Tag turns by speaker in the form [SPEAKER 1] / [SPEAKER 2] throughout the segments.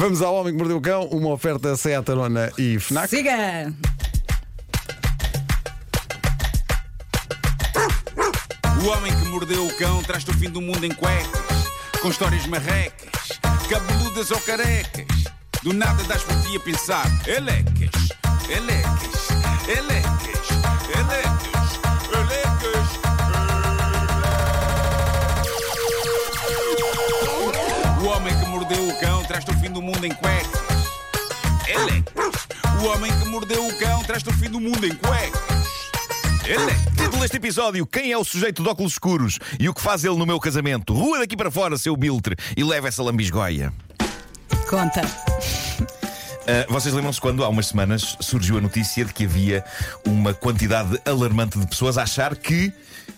[SPEAKER 1] Vamos ao Homem que Mordeu o Cão, uma oferta Seat Arona e FNAC.
[SPEAKER 2] Siga!
[SPEAKER 3] O homem que mordeu o cão traz-te o fim do mundo em cuecas, com histórias marrecas, cabeludas ou carecas. Do nada das por ti a pensar, elecas, elecas, elecas, elecas, elecas. O homem que mordeu o cão traz-te o fim do mundo em cuecas. Elecas. O homem que mordeu o cão traz-te o fim do mundo em cuecas. Elecas.
[SPEAKER 4] Título deste episódio: Quem é o sujeito de óculos escuros e o que faz ele no meu casamento? Rua daqui para fora, seu biltre, e leva essa lambisgoia.
[SPEAKER 2] Conta.
[SPEAKER 4] Ah, vocês lembram-se quando há umas semanas surgiu a notícia de que havia uma quantidade alarmante de pessoas a achar que,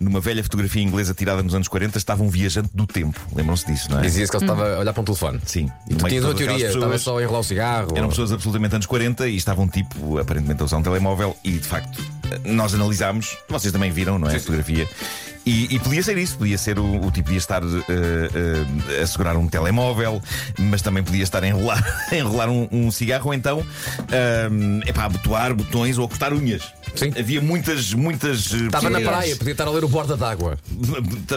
[SPEAKER 4] numa velha fotografia inglesa tirada nos anos 40, estava um viajante do tempo. Lembram-se disso, não é?
[SPEAKER 5] Dizia-se que ele estava a olhar para um telefone.
[SPEAKER 4] Sim.
[SPEAKER 5] E tu tinhas uma teoria, estava
[SPEAKER 4] pessoas-
[SPEAKER 5] só a enrolar o cigarro.
[SPEAKER 4] Eram
[SPEAKER 5] ou-
[SPEAKER 4] pessoas absolutamente anos 40 e estavam tipo, aparentemente, a usar um telemóvel e de facto nós analisámos, vocês também viram, não é? A fotografia. E, e podia ser isso, podia ser o, o tipo podia estar eh, eh, a segurar um telemóvel, mas também podia estar a enrolar, a enrolar um, um cigarro ou então é epá, abotoar botões ou a cortar unhas.
[SPEAKER 5] Sim.
[SPEAKER 4] Havia muitas, muitas. eh,
[SPEAKER 5] Estava na praia, podia estar a ler o borda d'água.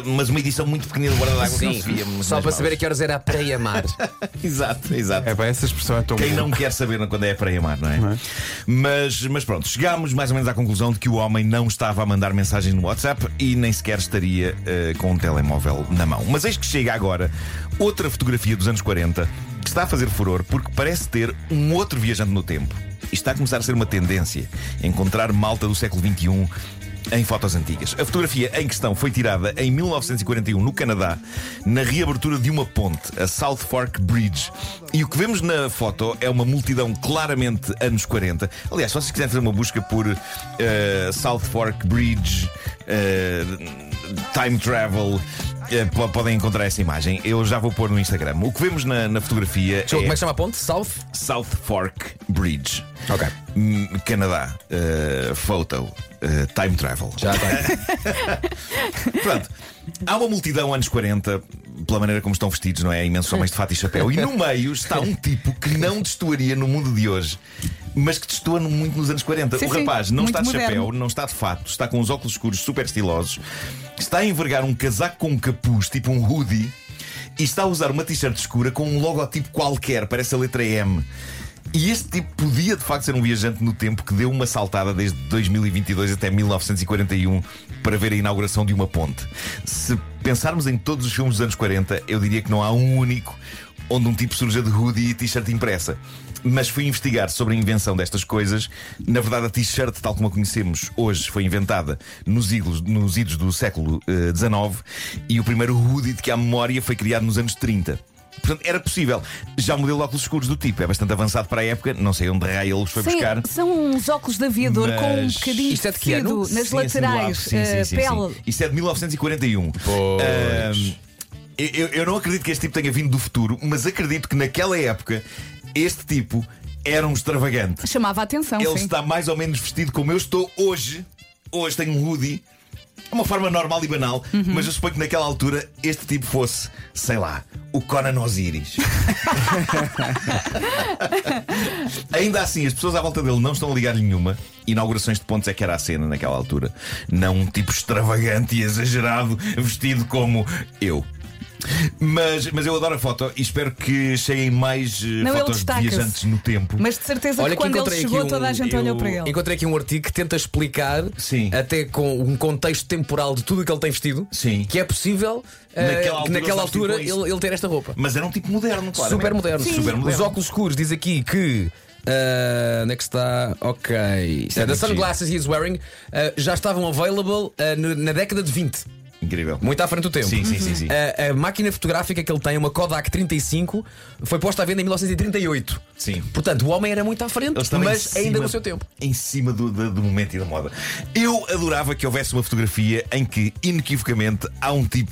[SPEAKER 4] Mas uma edição muito pequenina do Guarda d'Água que não se via. mas
[SPEAKER 5] Só para saber a que horas era a praia-mar.
[SPEAKER 4] Exato, exato.
[SPEAKER 1] É pá, essa expressão é tão
[SPEAKER 4] Quem
[SPEAKER 1] boa.
[SPEAKER 4] não quer saber quando é para mar, não é? Mas, mas pronto, chegámos mais ou menos à conclusão de que o homem não estava a mandar mensagens no WhatsApp e nem sequer estaria eh, com um telemóvel na mão. Mas eis que chega agora outra fotografia dos anos 40 que está a fazer furor porque parece ter um outro viajante no tempo. E está a começar a ser uma tendência encontrar malta do século XXI em fotos antigas. A fotografia em questão foi tirada em 1941 no Canadá, na reabertura de uma ponte, a South Fork Bridge. E o que vemos na foto é uma multidão claramente anos 40. Aliás, se vocês quiserem fazer uma busca por eh, South Fork Bridge, eh, time travel. po- podem encontrar essa imagem. Eu já vou pôr no Instagram. O que vemos na, na fotografia
[SPEAKER 5] Como é
[SPEAKER 4] é
[SPEAKER 5] que chama a ponte? South?
[SPEAKER 4] South Fork Bridge.
[SPEAKER 5] Ok.
[SPEAKER 4] Hum, Canadá. eh, photo. eh, time travel.
[SPEAKER 5] Já está.
[SPEAKER 4] Pronto. Há uma multidão anos 40, pela maneira como estão vestidos, não é? Imensos homens de fato e chapéu. E no meio está um tipo que não destoaria no mundo de hoje, mas que destoa muito nos anos 40.
[SPEAKER 2] Sim,
[SPEAKER 4] o
[SPEAKER 2] sim,
[SPEAKER 4] rapaz não
[SPEAKER 2] muito
[SPEAKER 4] está de
[SPEAKER 2] moderno.
[SPEAKER 4] chapéu, não está de fato, está com os óculos escuros super estilosos, está a envergar um casaco com um capuz, tipo um hoodie, e está a usar uma t-shirt escura com um logotipo qualquer, parece a letra M. E este tipo podia de facto ser um viajante no tempo que deu uma saltada desde 2022 até 1941 para ver a inauguração de uma ponte. Se pensarmos em todos os filmes dos anos 40, eu diria que não há um único onde um tipo surja de hoodie e t-shirt impressa. Mas fui investigar sobre a invenção destas coisas. Na verdade, a t-shirt, tal como a conhecemos hoje, foi inventada nos idos, nos idos do século eh, XIX e o primeiro hoodie de que há memória foi criado nos anos 30. Portanto, era possível. Já o modelo de óculos escuros do tipo é bastante avançado para a época, não sei onde raio ele os foi
[SPEAKER 2] Sim,
[SPEAKER 4] buscar.
[SPEAKER 2] são uns óculos de aviador com um
[SPEAKER 4] Mas-
[SPEAKER 2] bocadinho
[SPEAKER 5] Isto é de que
[SPEAKER 2] tecido nas
[SPEAKER 4] Sim, do
[SPEAKER 2] laterais.
[SPEAKER 4] Sim,
[SPEAKER 2] eh,
[SPEAKER 4] sim, sim,
[SPEAKER 2] pele.
[SPEAKER 4] sim. Isto é de 1941.
[SPEAKER 5] Pois.
[SPEAKER 4] Ahm, eu, eu não acredito que este tipo tenha vindo do futuro, mas acredito que naquela época este tipo era um extravagante.
[SPEAKER 2] Chamava a atenção,
[SPEAKER 4] Ele
[SPEAKER 2] sim.
[SPEAKER 4] está mais ou menos vestido como eu estou hoje. Hoje tenho um hoodie. É uma forma normal e banal,
[SPEAKER 2] Uhum.
[SPEAKER 4] mas eu suponho que naquela altura este tipo fosse, sei lá, o Conan Osiris. Ainda assim, as pessoas à volta dele não estão a ligar nenhuma. Inaugurações de pontos é que era a cena naquela altura. Não um tipo extravagante e exagerado, vestido como eu. Mas, mas eu adoro a foto e espero que cheguem mais eh,
[SPEAKER 2] Não, ele
[SPEAKER 4] fotos de
[SPEAKER 2] destaca-se.
[SPEAKER 4] viajantes no tempo.
[SPEAKER 2] Mas de certeza
[SPEAKER 5] Olha
[SPEAKER 2] que
[SPEAKER 5] que
[SPEAKER 2] quando ele
[SPEAKER 5] encontrei
[SPEAKER 2] chegou,
[SPEAKER 5] aqui um-
[SPEAKER 2] toda a gente olhou para ele.
[SPEAKER 5] Encontrei aqui um artigo que tenta explicar,
[SPEAKER 4] Sim.
[SPEAKER 5] até com um contexto temporal de tudo o que ele tem vestido,
[SPEAKER 4] Sim.
[SPEAKER 5] que é possível eh,
[SPEAKER 4] Naquela
[SPEAKER 5] que
[SPEAKER 4] altura
[SPEAKER 5] naquela
[SPEAKER 4] eles vestiu
[SPEAKER 5] altura
[SPEAKER 4] com isso.
[SPEAKER 5] ele, ele ter esta roupa.
[SPEAKER 4] Mas era um tipo moderno, claro.
[SPEAKER 5] Super moderno.
[SPEAKER 4] Super moderno.
[SPEAKER 5] Os óculos escuros diz aqui que. ah, onde é que está? Ok. Isto é, the
[SPEAKER 4] muito
[SPEAKER 5] sunglasses he is wearing ah, já estavam available ah, no- na década de 20.
[SPEAKER 4] Incrível.
[SPEAKER 5] Muito à frente do tempo.
[SPEAKER 4] Sim, sim, sim, sim.
[SPEAKER 5] A, a máquina fotográfica que ele tem, uma Kodak 35, foi posta à venda em 1938.
[SPEAKER 4] Sim.
[SPEAKER 5] Portanto, o homem era muito à frente, mas
[SPEAKER 4] em
[SPEAKER 5] ainda
[SPEAKER 4] cima-
[SPEAKER 5] no seu tempo.
[SPEAKER 4] Em cima do, do, do momento e da moda. Eu adorava que houvesse uma fotografia em que, inequivocamente, há um tipo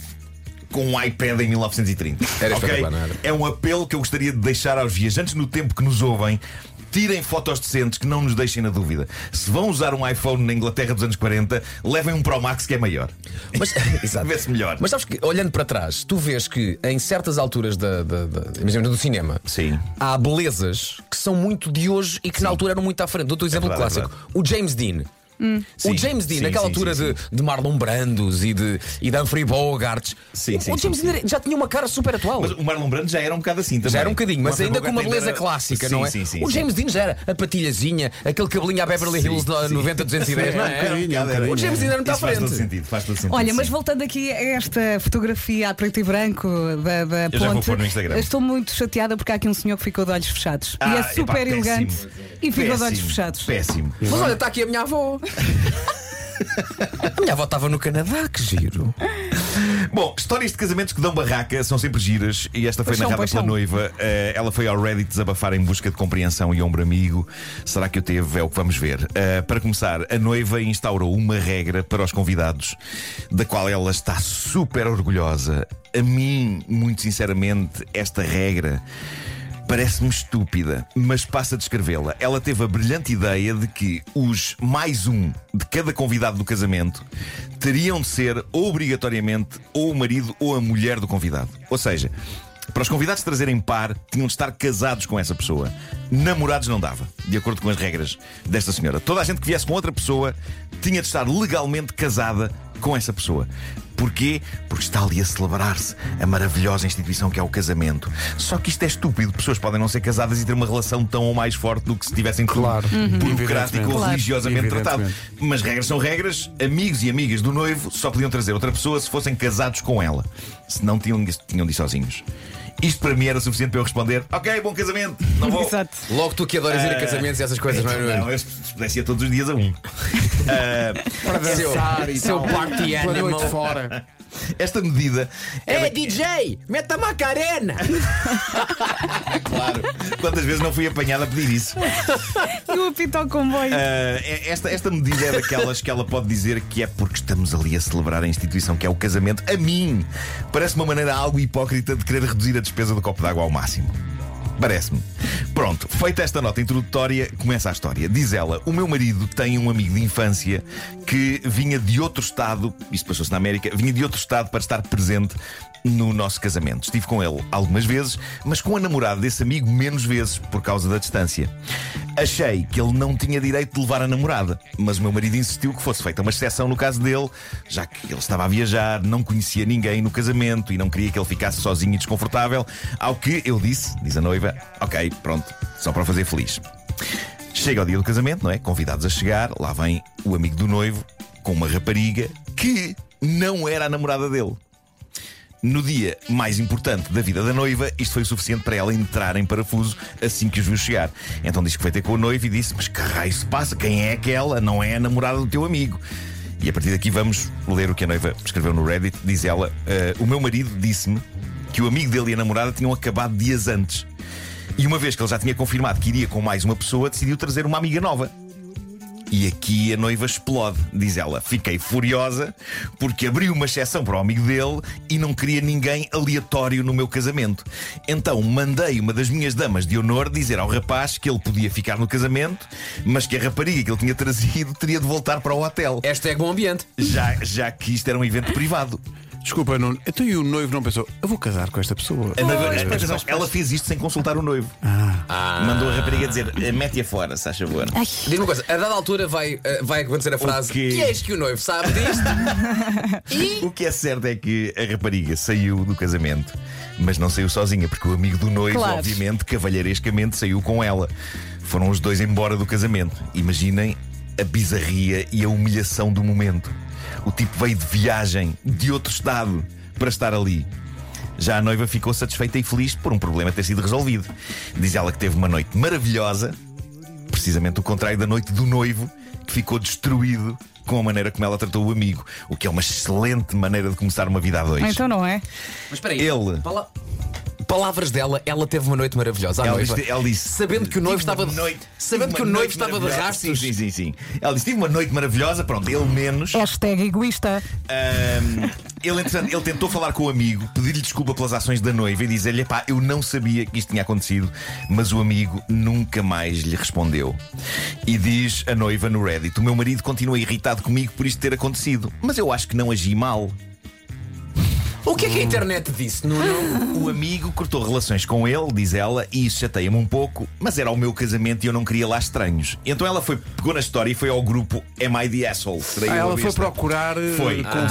[SPEAKER 4] com um iPad em 1930.
[SPEAKER 5] Era
[SPEAKER 4] ok?
[SPEAKER 5] espetacular, não era?
[SPEAKER 4] É um apelo que eu gostaria de deixar aos viajantes no tempo que nos ouvem. Tirem fotos decentes que não nos deixem na dúvida. Se vão usar um iPhone na Inglaterra dos anos 40, levem um Pro Max que é maior.
[SPEAKER 5] Mas, exato.
[SPEAKER 4] Vê-se melhor.
[SPEAKER 5] Mas sabes que, olhando para trás, tu vês que em certas alturas da, da, da- imagina, do cinema
[SPEAKER 4] Sim.
[SPEAKER 5] há belezas que são muito de hoje e que na altura eram muito à frente. Dou-te o exemplo
[SPEAKER 4] verdade, é
[SPEAKER 5] clássico: o James Dean.
[SPEAKER 4] Sim,
[SPEAKER 5] o James Dean,
[SPEAKER 4] sim,
[SPEAKER 5] naquela
[SPEAKER 4] sim,
[SPEAKER 5] altura
[SPEAKER 4] sim,
[SPEAKER 5] de, de Marlon Brandos e de, e de Humphrey Bogart,
[SPEAKER 4] Sim,
[SPEAKER 5] o,
[SPEAKER 4] sim,
[SPEAKER 5] o James
[SPEAKER 4] sim,
[SPEAKER 5] Dean já tinha uma cara super atual.
[SPEAKER 4] Mas o Marlon Brando já era um bocado assim também.
[SPEAKER 5] Já era um bocadinho, mas ainda com uma
[SPEAKER 4] Bogart
[SPEAKER 5] beleza
[SPEAKER 4] era-
[SPEAKER 5] clássica,
[SPEAKER 4] Sim,
[SPEAKER 5] não é?
[SPEAKER 4] Sim, sim,
[SPEAKER 5] o
[SPEAKER 4] sim.
[SPEAKER 5] James Dean já era a patilhazinha, aquele cabelinho à Beverly Hills no-
[SPEAKER 4] sim.
[SPEAKER 5] 90, 210, não
[SPEAKER 1] um
[SPEAKER 5] é?
[SPEAKER 1] bocadinho, é um
[SPEAKER 4] O
[SPEAKER 1] bocadinho.
[SPEAKER 5] O James Dean era muito à
[SPEAKER 4] Isso faz todo
[SPEAKER 5] frente.
[SPEAKER 4] sentido, faz todo sentido.
[SPEAKER 2] Olha, mas voltando aqui a esta fotografia a preto e branco da, da ponte, estou muito chateada porque há aqui um senhor que ficou de olhos fechados.
[SPEAKER 4] Ah,
[SPEAKER 2] e é
[SPEAKER 4] epá,
[SPEAKER 2] super
[SPEAKER 4] péssimo.
[SPEAKER 2] E ficou de olhos fechados.
[SPEAKER 4] Péssimo.
[SPEAKER 5] Mas olha, está aqui a minha avó. A minha avó estava no Canadá, que giro.
[SPEAKER 4] Bom, histórias de casamentos que dão barraca são sempre giras e esta foi narrada pela noiva. Eh, ela foi ao Reddit desabafar em busca de compreensão e ombro amigo. Será que o teve? É o que vamos ver. Eh, para começar, a noiva instaurou uma regra para os convidados, da qual ela está super orgulhosa. A mim, muito sinceramente, esta regra. Parece-me estúpida, mas passa a descrevê-la. Ela teve a brilhante ideia de que os mais um de cada convidado do casamento teriam de ser obrigatoriamente ou o marido ou a mulher do convidado. Ou seja, para os convidados trazerem par, tinham de estar casados com essa pessoa. Namorados não dava, de acordo com as regras desta senhora. Toda a gente que viesse com outra pessoa tinha de estar legalmente casada com essa pessoa. Porquê? Porque está ali a celebrar-se a maravilhosa instituição que é o casamento. Só que isto é estúpido. Pessoas podem não ser casadas e ter uma relação tão ou mais forte do que se tivessem
[SPEAKER 1] Claro. Uhum.
[SPEAKER 4] burocrático ou
[SPEAKER 1] Evidentemente.
[SPEAKER 4] religiosamente tratado. Mas regras são regras. Amigos e amigas do noivo só podiam trazer outra pessoa se fossem casados com ela. Se não, tinham, tinham de ir sozinhos. Isto para mim era suficiente para eu responder: Ok, bom casamento, não vou.
[SPEAKER 2] Exato.
[SPEAKER 5] Logo tu que adoras ir a casamentos e essas coisas, não é?
[SPEAKER 4] Não,
[SPEAKER 5] Nuno?
[SPEAKER 4] eu se pudesse ir todos os dias a um. Ah,
[SPEAKER 1] Para
[SPEAKER 5] Seu-
[SPEAKER 1] dançar e
[SPEAKER 5] seu
[SPEAKER 1] tal.
[SPEAKER 5] party
[SPEAKER 1] Pela
[SPEAKER 5] animal.
[SPEAKER 1] fora.
[SPEAKER 4] esta medida.
[SPEAKER 5] É
[SPEAKER 4] era-
[SPEAKER 5] DJ, meta a Macarena!
[SPEAKER 4] Claro. Quantas vezes não fui apanhado a pedir isso?
[SPEAKER 2] E o apito ao comboio.
[SPEAKER 4] Ah, esta, esta medida é daquelas que ela pode dizer que é porque estamos ali a celebrar a instituição que é o casamento. A mim, parece uma maneira algo hipócrita de querer reduzir a despesa do copo d'água ao máximo. Parece-me. Pronto, feita esta nota introdutória, começa a história. Diz ela: O meu marido tem um amigo de infância que vinha de outro estado, isto passou-se na América, vinha de outro estado para estar presente no nosso casamento. Estive com ele algumas vezes, mas com a namorada desse amigo menos vezes, por causa da distância. Achei que ele não tinha direito de levar a namorada, mas o meu marido insistiu que fosse feita uma exceção no caso dele, já que ele estava a viajar, não conhecia ninguém no casamento e não queria que ele ficasse sozinho e desconfortável. Ao que eu disse, diz a noiva, ok, pronto, só para o fazer feliz. Chega ao dia do casamento, não é? Convidados a chegar, lá vem o amigo do noivo com uma rapariga que não era a namorada dele. No dia mais importante da vida da noiva, isto foi o suficiente para ela entrar em parafuso assim que os viu chegar. Então disse que foi ter com o noivo e disse: Mas que raio se passa? Quem é aquela? Não é a namorada do teu amigo. E a partir daqui vamos ler o que a noiva escreveu no Reddit. Diz ela: "Ah, O meu marido disse-me que o amigo dele e a namorada tinham acabado dias antes. E uma vez que ele já tinha confirmado que iria com mais uma pessoa, decidiu trazer uma amiga nova. E aqui a noiva explode, diz ela. Fiquei furiosa porque abri uma exceção para o amigo dele e não queria ninguém aleatório no meu casamento. Então mandei uma das minhas damas de honor dizer ao rapaz que ele podia ficar no casamento, mas que a rapariga que ele tinha trazido teria de voltar para o hotel.
[SPEAKER 5] Hashtag bom ambiente.
[SPEAKER 4] Já, já que isto era um evento privado.
[SPEAKER 1] Desculpa, Nuno. Então e o noivo não pensou, eu vou casar com esta pessoa.
[SPEAKER 4] A noiva-
[SPEAKER 2] Pois, pois,
[SPEAKER 4] atenção,
[SPEAKER 2] pois, pois.
[SPEAKER 4] ela fez isto sem consultar o noivo.
[SPEAKER 5] Ah.
[SPEAKER 4] Mandou a rapariga dizer: mete-a fora, se faz favor.
[SPEAKER 5] Diz-me uma coisa, a dada altura vai, eh, vai acontecer a frase
[SPEAKER 4] quê?
[SPEAKER 5] que és que o noivo sabe disto? e
[SPEAKER 4] O que é certo é que a rapariga saiu do casamento, mas não saiu sozinha, porque o amigo do noivo,
[SPEAKER 2] Claro.
[SPEAKER 4] obviamente, cavalheirescamente saiu com ela. Foram os dois embora do casamento. Imaginem a bizarria e a humilhação do momento. O tipo veio de viagem de outro estado para estar ali. Já a noiva ficou satisfeita e feliz por um problema ter sido resolvido. Diz ela que teve uma noite maravilhosa, precisamente o contrário da noite do noivo, que ficou destruído com a maneira como ela tratou o amigo, o que é uma excelente maneira de começar uma vida a dois.
[SPEAKER 2] Então não é?
[SPEAKER 5] Mas espera aí.
[SPEAKER 4] Ele.
[SPEAKER 5] Fala- Palavras dela, ela teve uma noite maravilhosa.
[SPEAKER 4] Ela
[SPEAKER 5] noiva.
[SPEAKER 4] disse, ela disse,
[SPEAKER 5] Sabendo que o noivo
[SPEAKER 4] "Tive uma
[SPEAKER 5] estava de-
[SPEAKER 4] noite-
[SPEAKER 5] sabendo que o noivo estava de
[SPEAKER 4] maravilhosa."
[SPEAKER 5] rastros.
[SPEAKER 4] Sim, sim, sim, sim. Ela disse: tive uma noite maravilhosa, pronto, ele menos.
[SPEAKER 2] Hashtag egoísta.
[SPEAKER 4] Ahm, ele, entretanto, ele tentou falar com o amigo, pedir-lhe desculpa pelas ações da noiva e dizer-lhe: pá, eu não sabia que isto tinha acontecido, mas o amigo nunca mais lhe respondeu. E diz a noiva no Reddit: o meu marido continua irritado comigo por isto ter acontecido, mas eu acho que não agi mal.
[SPEAKER 5] O que é que a internet disse? Nuno?
[SPEAKER 4] O amigo cortou relações com ele, diz ela, e isso chateia-me um pouco, mas era o meu casamento e eu não queria lá estranhos. Então ela foi, pegou na história e foi ao grupo Am I the Asshole?
[SPEAKER 1] Ah,
[SPEAKER 4] a
[SPEAKER 1] ela foi procurar eh,
[SPEAKER 4] Foi.
[SPEAKER 1] consolo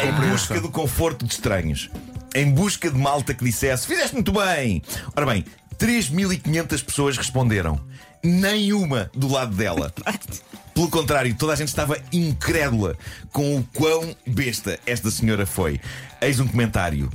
[SPEAKER 1] e
[SPEAKER 4] Em busca
[SPEAKER 1] compreensão.
[SPEAKER 4] do conforto de estranhos. Em busca de malta que dissesse: Fizeste muito bem. Ora bem, 3.500 pessoas responderam. Nenhuma do lado dela. Pelo contrário, toda a gente estava incrédula com o quão besta esta senhora foi. Eis um comentário.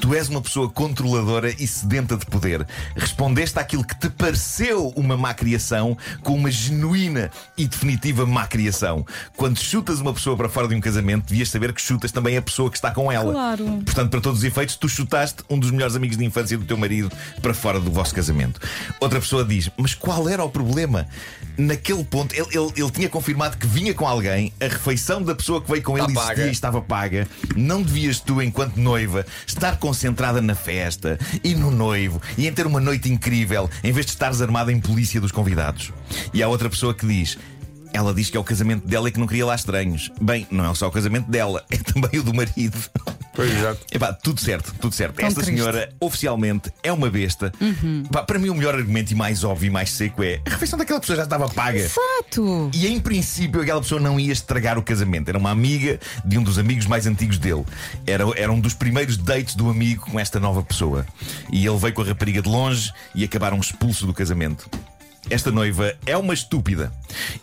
[SPEAKER 4] Tu és uma pessoa controladora e sedenta de poder. Respondeste àquilo que te pareceu uma má criação com uma genuína e definitiva má criação. Quando chutas uma pessoa para fora de um casamento, devias saber que chutas também a pessoa que está com ela.
[SPEAKER 2] Claro.
[SPEAKER 4] Portanto, para todos os efeitos, tu chutaste um dos melhores amigos de infância do teu marido para fora do vosso casamento. Outra pessoa diz: Mas qual era o problema? Naquele ponto, ele, ele- ele tinha confirmado que vinha com alguém, a refeição da pessoa que veio com ele
[SPEAKER 5] Está
[SPEAKER 4] existia
[SPEAKER 5] paga.
[SPEAKER 4] e estava paga. Não devias tu, enquanto noiva, estar concentrada na festa e no noivo e em ter uma noite incrível, em vez de estares armada em polícia dos convidados. E há outra pessoa que diz. Ela diz que é o casamento dela e que não queria lá estranhos. Bem, não é só o casamento dela, é também o do marido.
[SPEAKER 1] Pois, exato.
[SPEAKER 4] Epá, tudo certo, tudo certo.
[SPEAKER 2] Tão
[SPEAKER 4] Esta
[SPEAKER 2] triste.
[SPEAKER 4] senhora oficialmente é uma besta. Pá, para mim, o melhor argumento e mais óbvio e mais seco é a refeição daquela pessoa já estava paga.
[SPEAKER 2] Exato.
[SPEAKER 4] E em princípio aquela pessoa não ia estragar o casamento. Era uma amiga de um dos amigos mais antigos dele. Era, era um dos primeiros dates do amigo com esta nova pessoa. E ele veio com a rapariga de longe e acabaram expulso do casamento. Esta noiva é uma estúpida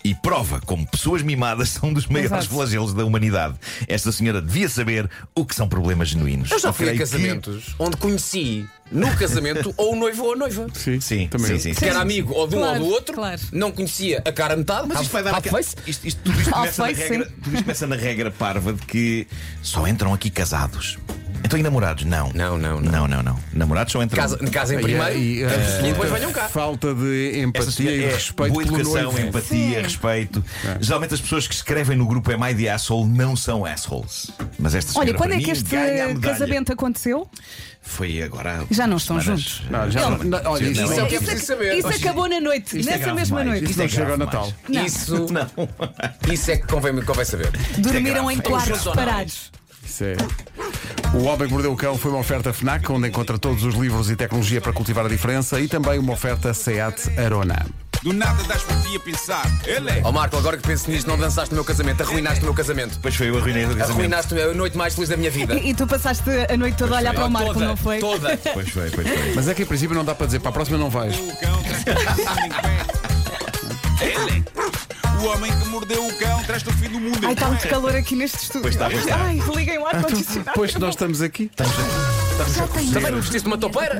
[SPEAKER 4] e prova como pessoas mimadas são dos maiores
[SPEAKER 2] Exato.
[SPEAKER 4] flagelos da humanidade. Esta senhora devia saber o que são problemas genuínos.
[SPEAKER 5] Eu já fui a
[SPEAKER 4] creio que-
[SPEAKER 5] casamentos onde conheci no casamento ou o noivo ou a noiva.
[SPEAKER 1] Sim,
[SPEAKER 4] Sim,
[SPEAKER 1] também.
[SPEAKER 4] sim, sim,
[SPEAKER 5] Que era amigo ou de um
[SPEAKER 2] Claro,
[SPEAKER 5] ou do outro,
[SPEAKER 2] claro.
[SPEAKER 5] não conhecia a cara a metade,
[SPEAKER 4] Mas isto vai dar
[SPEAKER 5] half face.
[SPEAKER 4] isto, isto- tudo, isto começa na
[SPEAKER 2] Half-face,
[SPEAKER 4] regra, tudo isto começa na regra parva de que só entram aqui casados. Então e namorados? Não.
[SPEAKER 5] Não, não, não.
[SPEAKER 4] Não, não, não. Namorados só entram.
[SPEAKER 5] Casa, casa em
[SPEAKER 1] E,
[SPEAKER 5] primeiro
[SPEAKER 1] e,
[SPEAKER 5] e,
[SPEAKER 1] a
[SPEAKER 5] depois venham cá.
[SPEAKER 1] Falta de empatia e
[SPEAKER 4] é
[SPEAKER 1] respeito
[SPEAKER 4] boa educação,
[SPEAKER 1] noivo.
[SPEAKER 4] empatia, respeito. Geralmente as pessoas que escrevem no grupo Am I the Asshole não são assholes. Mas esta
[SPEAKER 2] Olha, quando é que este casamento aconteceu?
[SPEAKER 4] Foi agora.
[SPEAKER 2] Já não estão
[SPEAKER 4] semanas.
[SPEAKER 2] juntos.
[SPEAKER 1] Não, já não- não, olha, isso
[SPEAKER 5] Isso
[SPEAKER 1] não-
[SPEAKER 5] é o que é preciso saber.
[SPEAKER 2] Isso acabou na noite,
[SPEAKER 4] Isto é
[SPEAKER 2] nessa
[SPEAKER 4] grave
[SPEAKER 2] mesma
[SPEAKER 4] demais.
[SPEAKER 2] noite.
[SPEAKER 1] Isso não
[SPEAKER 4] é
[SPEAKER 1] chega ao Natal.
[SPEAKER 2] Não.
[SPEAKER 5] Isso,
[SPEAKER 4] Não.
[SPEAKER 5] isso é que convém, convém saber.
[SPEAKER 2] Dormiram em
[SPEAKER 4] grave.
[SPEAKER 2] quartos separados.
[SPEAKER 1] Isso é. O Homem que Mordeu o Cão foi uma oferta FNAC, onde encontra todos os livros e tecnologia para cultivar a diferença, e também uma oferta SEAT Arona.
[SPEAKER 3] Do nada das por ti a pensar. Ele é.
[SPEAKER 5] Ó Marco, agora que penso nisto, não dançaste no meu casamento, arruinaste o meu casamento.
[SPEAKER 4] Depois foi eu arruinei o casamento.
[SPEAKER 5] Arruinaste a noite mais feliz da minha vida.
[SPEAKER 2] E, e tu passaste a noite toda a olhar para o Marco,
[SPEAKER 5] toda,
[SPEAKER 2] não foi?
[SPEAKER 5] Toda.
[SPEAKER 4] Pois foi, pois foi.
[SPEAKER 1] Mas é que em princípio não dá para dizer, para a próxima não vais.
[SPEAKER 3] O cão O homem que mordeu o cão traz-te o fim do mundo
[SPEAKER 2] Ai, está muito calor aqui neste estúdio.
[SPEAKER 4] Pois está, pois está.
[SPEAKER 2] Ai, liguem o ar-condicionado.
[SPEAKER 1] Depois que nós estamos aqui.
[SPEAKER 5] Também não vestiste uma topeira?